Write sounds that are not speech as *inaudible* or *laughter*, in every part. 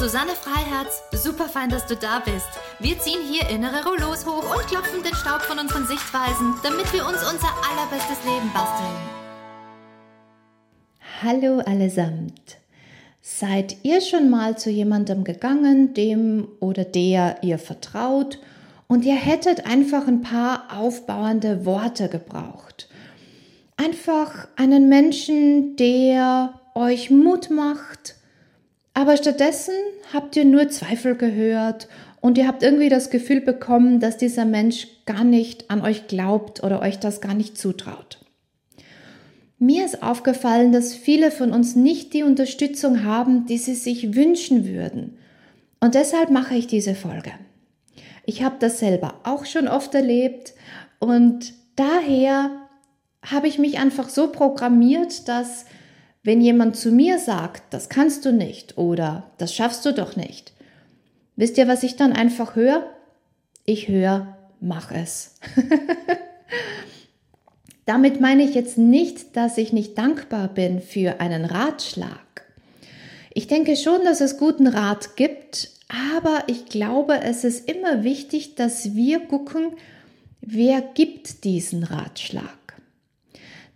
Susanne Freiherz. Super fein, dass du da bist. Wir ziehen hier innere Rollos hoch und klopfen den Staub von unseren Sichtweisen, damit wir uns unser allerbestes Leben basteln. Hallo allesamt. Seid ihr schon mal zu jemandem gegangen, dem oder der ihr vertraut, und ihr hättet einfach ein paar aufbauende Worte gebraucht? Einfach einen Menschen, der euch Mut macht, aber stattdessen habt ihr nur Zweifel gehört und ihr habt irgendwie das Gefühl bekommen, dass dieser Mensch gar nicht an euch glaubt oder euch das gar nicht zutraut. Mir ist aufgefallen, dass viele von uns nicht die Unterstützung haben, die sie sich wünschen würden. Und deshalb mache ich diese Folge. Ich habe das selber auch schon oft erlebt und daher habe ich mich einfach so programmiert, dass wenn jemand zu mir sagt, das kannst du nicht oder das schaffst du doch nicht, wisst ihr, was ich dann einfach höre? Ich höre, mach es. *laughs* Damit meine ich jetzt nicht, dass ich nicht dankbar bin für einen Ratschlag. Ich denke schon, dass es guten Rat gibt, aber ich glaube, es ist immer wichtig, dass wir gucken, wer gibt diesen Ratschlag.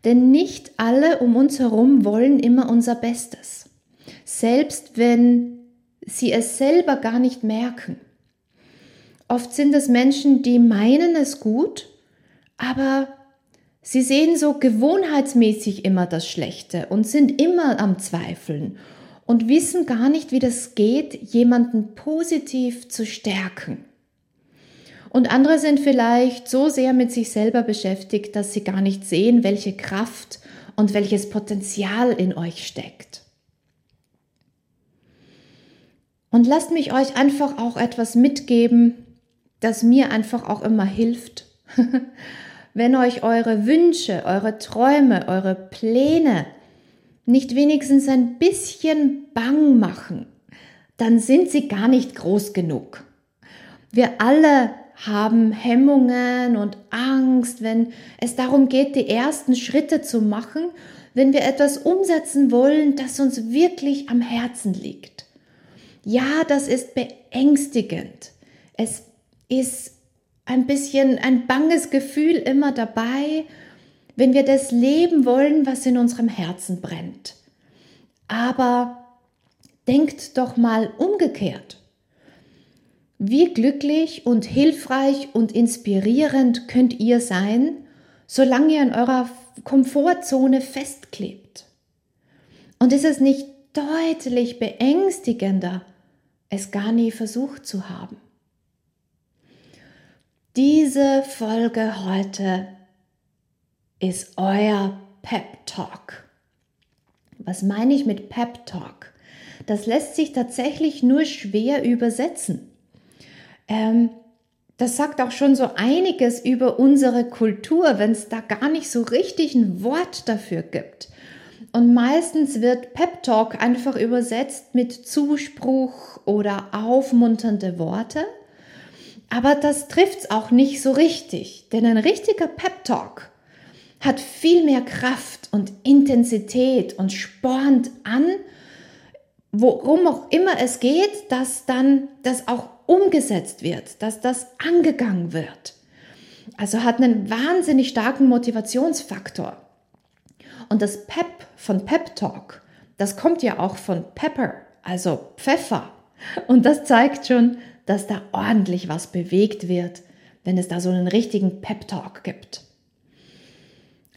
Denn nicht alle um uns herum wollen immer unser Bestes. Selbst wenn sie es selber gar nicht merken. Oft sind es Menschen, die meinen es gut, aber sie sehen so gewohnheitsmäßig immer das Schlechte und sind immer am Zweifeln und wissen gar nicht, wie das geht, jemanden positiv zu stärken. Und andere sind vielleicht so sehr mit sich selber beschäftigt, dass sie gar nicht sehen, welche Kraft und welches Potenzial in euch steckt. Und lasst mich euch einfach auch etwas mitgeben, das mir einfach auch immer hilft. *laughs* Wenn euch eure Wünsche, eure Träume, eure Pläne nicht wenigstens ein bisschen bang machen, dann sind sie gar nicht groß genug. Wir alle haben Hemmungen und Angst, wenn es darum geht, die ersten Schritte zu machen, wenn wir etwas umsetzen wollen, das uns wirklich am Herzen liegt. Ja, das ist beängstigend. Es ist ein bisschen ein banges Gefühl immer dabei, wenn wir das leben wollen, was in unserem Herzen brennt. Aber denkt doch mal umgekehrt. Wie glücklich und hilfreich und inspirierend könnt ihr sein, solange ihr in eurer Komfortzone festklebt? Und ist es nicht deutlich beängstigender, es gar nie versucht zu haben? Diese Folge heute ist euer Pep Talk. Was meine ich mit Pep Talk? Das lässt sich tatsächlich nur schwer übersetzen. Ähm, das sagt auch schon so einiges über unsere Kultur, wenn es da gar nicht so richtig ein Wort dafür gibt. Und meistens wird Pep Talk einfach übersetzt mit Zuspruch oder aufmunternde Worte. Aber das trifft es auch nicht so richtig, denn ein richtiger Pep Talk hat viel mehr Kraft und Intensität und spornt an, worum auch immer es geht, dass dann das auch umgesetzt wird, dass das angegangen wird. Also hat einen wahnsinnig starken Motivationsfaktor. Und das Pep von Pep Talk, das kommt ja auch von Pepper, also Pfeffer. Und das zeigt schon, dass da ordentlich was bewegt wird, wenn es da so einen richtigen Pep Talk gibt.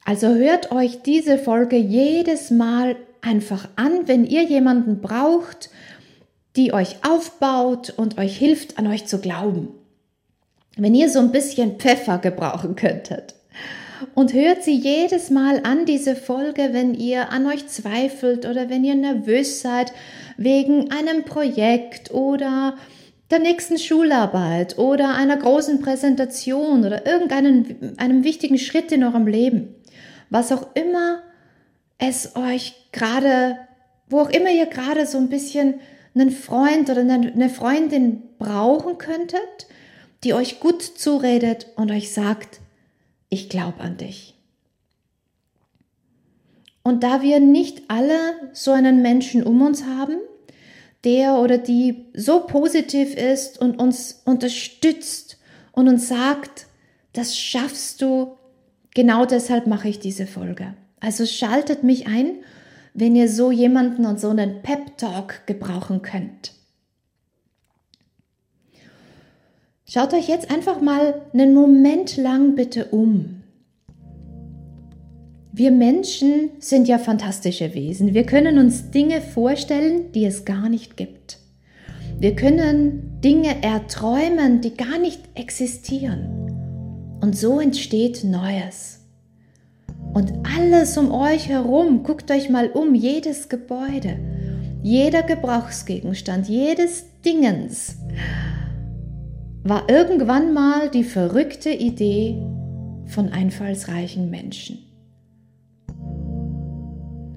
Also hört euch diese Folge jedes Mal einfach an, wenn ihr jemanden braucht, die euch aufbaut und euch hilft, an euch zu glauben. Wenn ihr so ein bisschen Pfeffer gebrauchen könntet. Und hört sie jedes Mal an, diese Folge, wenn ihr an euch zweifelt oder wenn ihr nervös seid wegen einem Projekt oder der nächsten Schularbeit oder einer großen Präsentation oder irgendeinem einem wichtigen Schritt in eurem Leben. was auch immer es euch gerade, wo auch immer ihr gerade so ein bisschen einen Freund oder eine Freundin brauchen könntet, die euch gut zuredet und euch sagt, ich glaube an dich. Und da wir nicht alle so einen Menschen um uns haben, der oder die so positiv ist und uns unterstützt und uns sagt, das schaffst du, genau deshalb mache ich diese Folge. Also schaltet mich ein, wenn ihr so jemanden und so einen Pep-Talk gebrauchen könnt. Schaut euch jetzt einfach mal einen Moment lang bitte um. Wir Menschen sind ja fantastische Wesen. Wir können uns Dinge vorstellen, die es gar nicht gibt. Wir können Dinge erträumen, die gar nicht existieren. Und so entsteht Neues. Und alles um euch herum, guckt euch mal um, jedes Gebäude, jeder Gebrauchsgegenstand, jedes Dingens war irgendwann mal die verrückte Idee von einfallsreichen Menschen.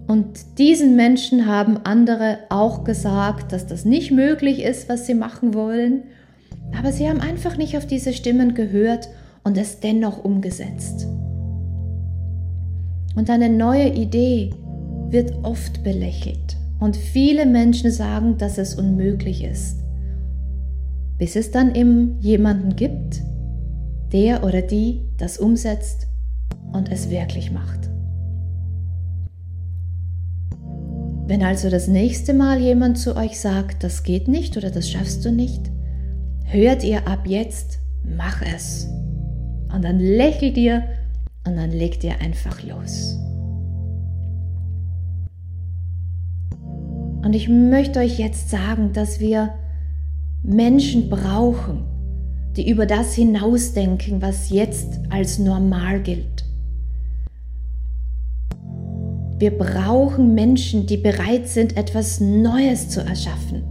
Und diesen Menschen haben andere auch gesagt, dass das nicht möglich ist, was sie machen wollen. Aber sie haben einfach nicht auf diese Stimmen gehört und es dennoch umgesetzt. Und eine neue Idee wird oft belächelt. Und viele Menschen sagen, dass es unmöglich ist bis es dann eben jemanden gibt, der oder die das umsetzt und es wirklich macht. Wenn also das nächste Mal jemand zu euch sagt, das geht nicht oder das schaffst du nicht, hört ihr ab jetzt, mach es. Und dann lächelt ihr und dann legt ihr einfach los. Und ich möchte euch jetzt sagen, dass wir Menschen brauchen, die über das hinausdenken, was jetzt als normal gilt. Wir brauchen Menschen, die bereit sind, etwas Neues zu erschaffen.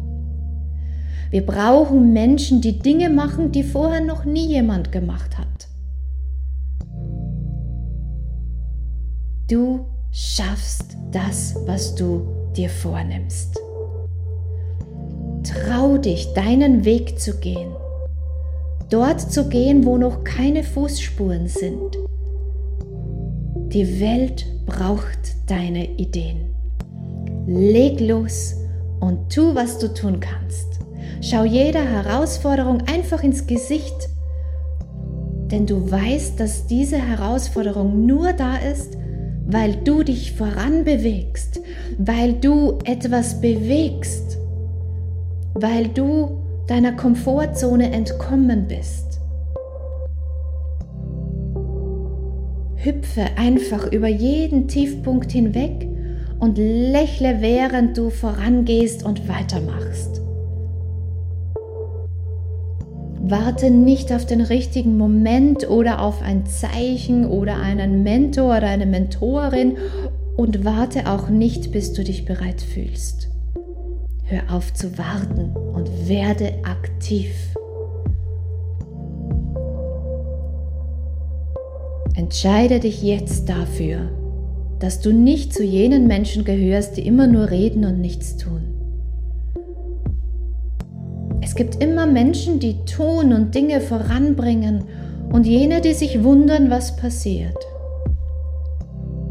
Wir brauchen Menschen, die Dinge machen, die vorher noch nie jemand gemacht hat. Du schaffst das, was du dir vornimmst. Trau dich, deinen Weg zu gehen. Dort zu gehen, wo noch keine Fußspuren sind. Die Welt braucht deine Ideen. Leg los und tu, was du tun kannst. Schau jeder Herausforderung einfach ins Gesicht, denn du weißt, dass diese Herausforderung nur da ist, weil du dich voranbewegst, weil du etwas bewegst weil du deiner Komfortzone entkommen bist. Hüpfe einfach über jeden Tiefpunkt hinweg und lächle, während du vorangehst und weitermachst. Warte nicht auf den richtigen Moment oder auf ein Zeichen oder einen Mentor oder eine Mentorin und warte auch nicht, bis du dich bereit fühlst. Hör auf zu warten und werde aktiv. Entscheide dich jetzt dafür, dass du nicht zu jenen Menschen gehörst, die immer nur reden und nichts tun. Es gibt immer Menschen, die tun und Dinge voranbringen und jene, die sich wundern, was passiert.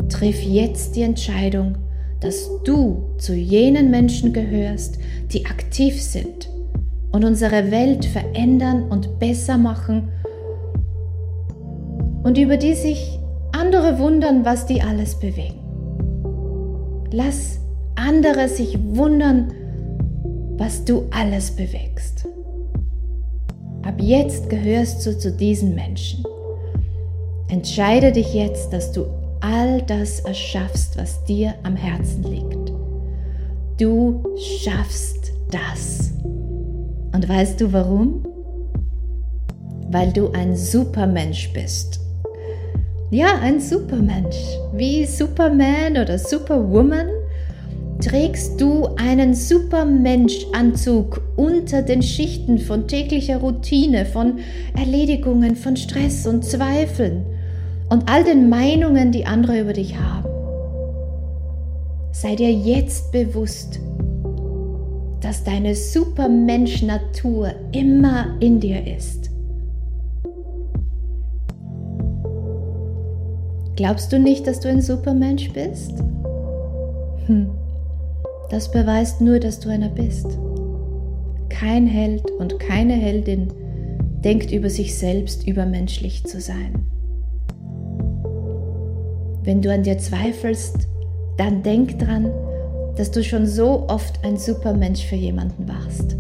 Triff jetzt die Entscheidung, dass du zu jenen Menschen gehörst, die aktiv sind und unsere Welt verändern und besser machen und über die sich andere wundern, was die alles bewegen. Lass andere sich wundern, was du alles bewegst. Ab jetzt gehörst du zu diesen Menschen. Entscheide dich jetzt, dass du all das erschaffst, was dir am Herzen liegt. Du schaffst das. Und weißt du warum? Weil du ein Supermensch bist. Ja, ein Supermensch. Wie Superman oder Superwoman trägst du einen Supermensch-Anzug unter den Schichten von täglicher Routine, von Erledigungen, von Stress und Zweifeln und all den Meinungen, die andere über dich haben. Sei dir jetzt bewusst, dass deine Supermensch-Natur immer in dir ist. Glaubst du nicht, dass du ein Supermensch bist? Hm. Das beweist nur, dass du einer bist. Kein Held und keine Heldin denkt über sich selbst übermenschlich zu sein. Wenn du an dir zweifelst, dann denk dran, dass du schon so oft ein Supermensch für jemanden warst.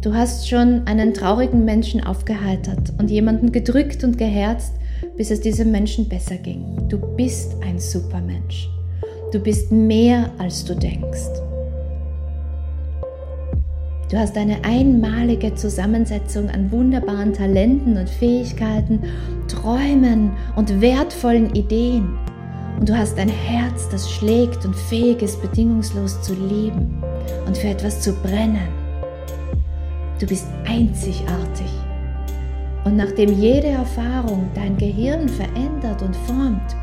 Du hast schon einen traurigen Menschen aufgeheitert und jemanden gedrückt und geherzt, bis es diesem Menschen besser ging. Du bist ein Supermensch. Du bist mehr, als du denkst. Du hast eine einmalige Zusammensetzung an wunderbaren Talenten und Fähigkeiten, Träumen und wertvollen Ideen. Und du hast ein Herz, das schlägt und fähig ist, bedingungslos zu lieben und für etwas zu brennen. Du bist einzigartig. Und nachdem jede Erfahrung dein Gehirn verändert und formt,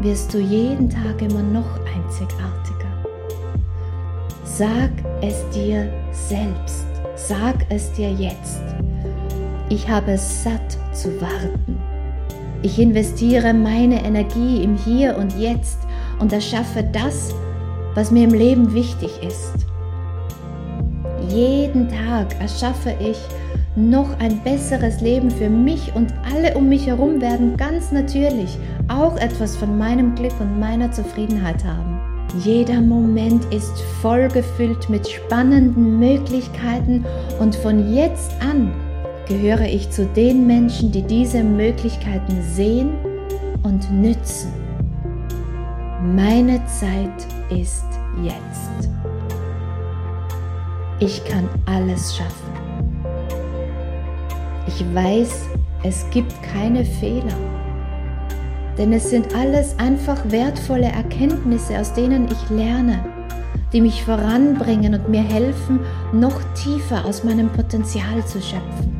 wirst du jeden Tag immer noch einzigartiger. Sag es dir selbst. Sag es dir jetzt. Ich habe es satt zu warten. Ich investiere meine Energie im Hier und Jetzt und erschaffe das, was mir im Leben wichtig ist. Jeden Tag erschaffe ich noch ein besseres Leben für mich und alle um mich herum werden ganz natürlich auch etwas von meinem Glück und meiner Zufriedenheit haben. Jeder Moment ist voll gefüllt mit spannenden Möglichkeiten und von jetzt an gehöre ich zu den Menschen, die diese Möglichkeiten sehen und nützen. Meine Zeit ist jetzt. Ich kann alles schaffen. Ich weiß, es gibt keine Fehler. Denn es sind alles einfach wertvolle Erkenntnisse, aus denen ich lerne, die mich voranbringen und mir helfen, noch tiefer aus meinem Potenzial zu schöpfen.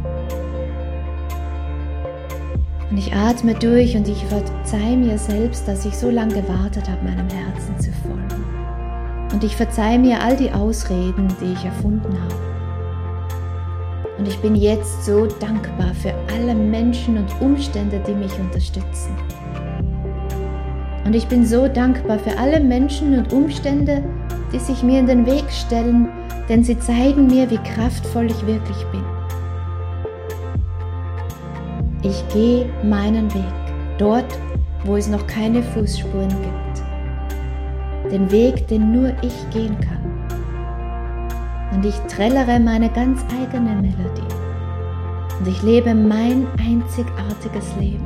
Und ich atme durch und ich verzeihe mir selbst, dass ich so lange gewartet habe, meinem Herzen zu folgen. Und ich verzeihe mir all die Ausreden, die ich erfunden habe. Und ich bin jetzt so dankbar für alle Menschen und Umstände, die mich unterstützen. Und ich bin so dankbar für alle Menschen und Umstände, die sich mir in den Weg stellen, denn sie zeigen mir, wie kraftvoll ich wirklich bin. Ich gehe meinen Weg, dort, wo es noch keine Fußspuren gibt. Den Weg, den nur ich gehen kann und ich trällere meine ganz eigene Melodie. Und ich lebe mein einzigartiges Leben.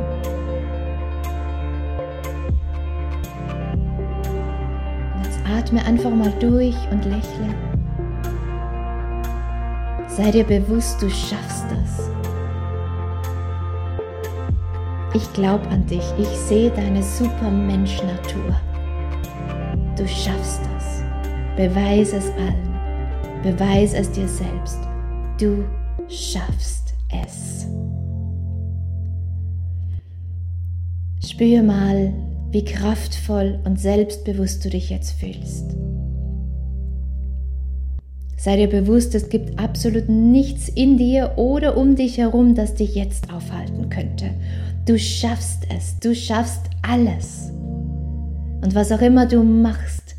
Und jetzt atme einfach mal durch und lächle. Sei dir bewusst, du schaffst das. Ich glaube an dich. Ich sehe deine Supermensch-Natur. Du schaffst das. Beweise es allen. Beweis es dir selbst. Du schaffst es. Spür mal, wie kraftvoll und selbstbewusst du dich jetzt fühlst. Sei dir bewusst, es gibt absolut nichts in dir oder um dich herum, das dich jetzt aufhalten könnte. Du schaffst es, du schaffst alles. Und was auch immer du machst,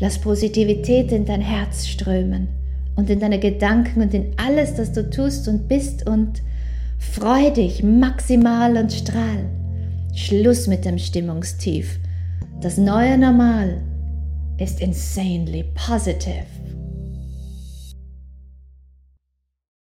Lass Positivität in dein Herz strömen und in deine Gedanken und in alles, das du tust und bist und freu dich maximal und strahl. Schluss mit dem Stimmungstief. Das neue Normal ist insanely positive.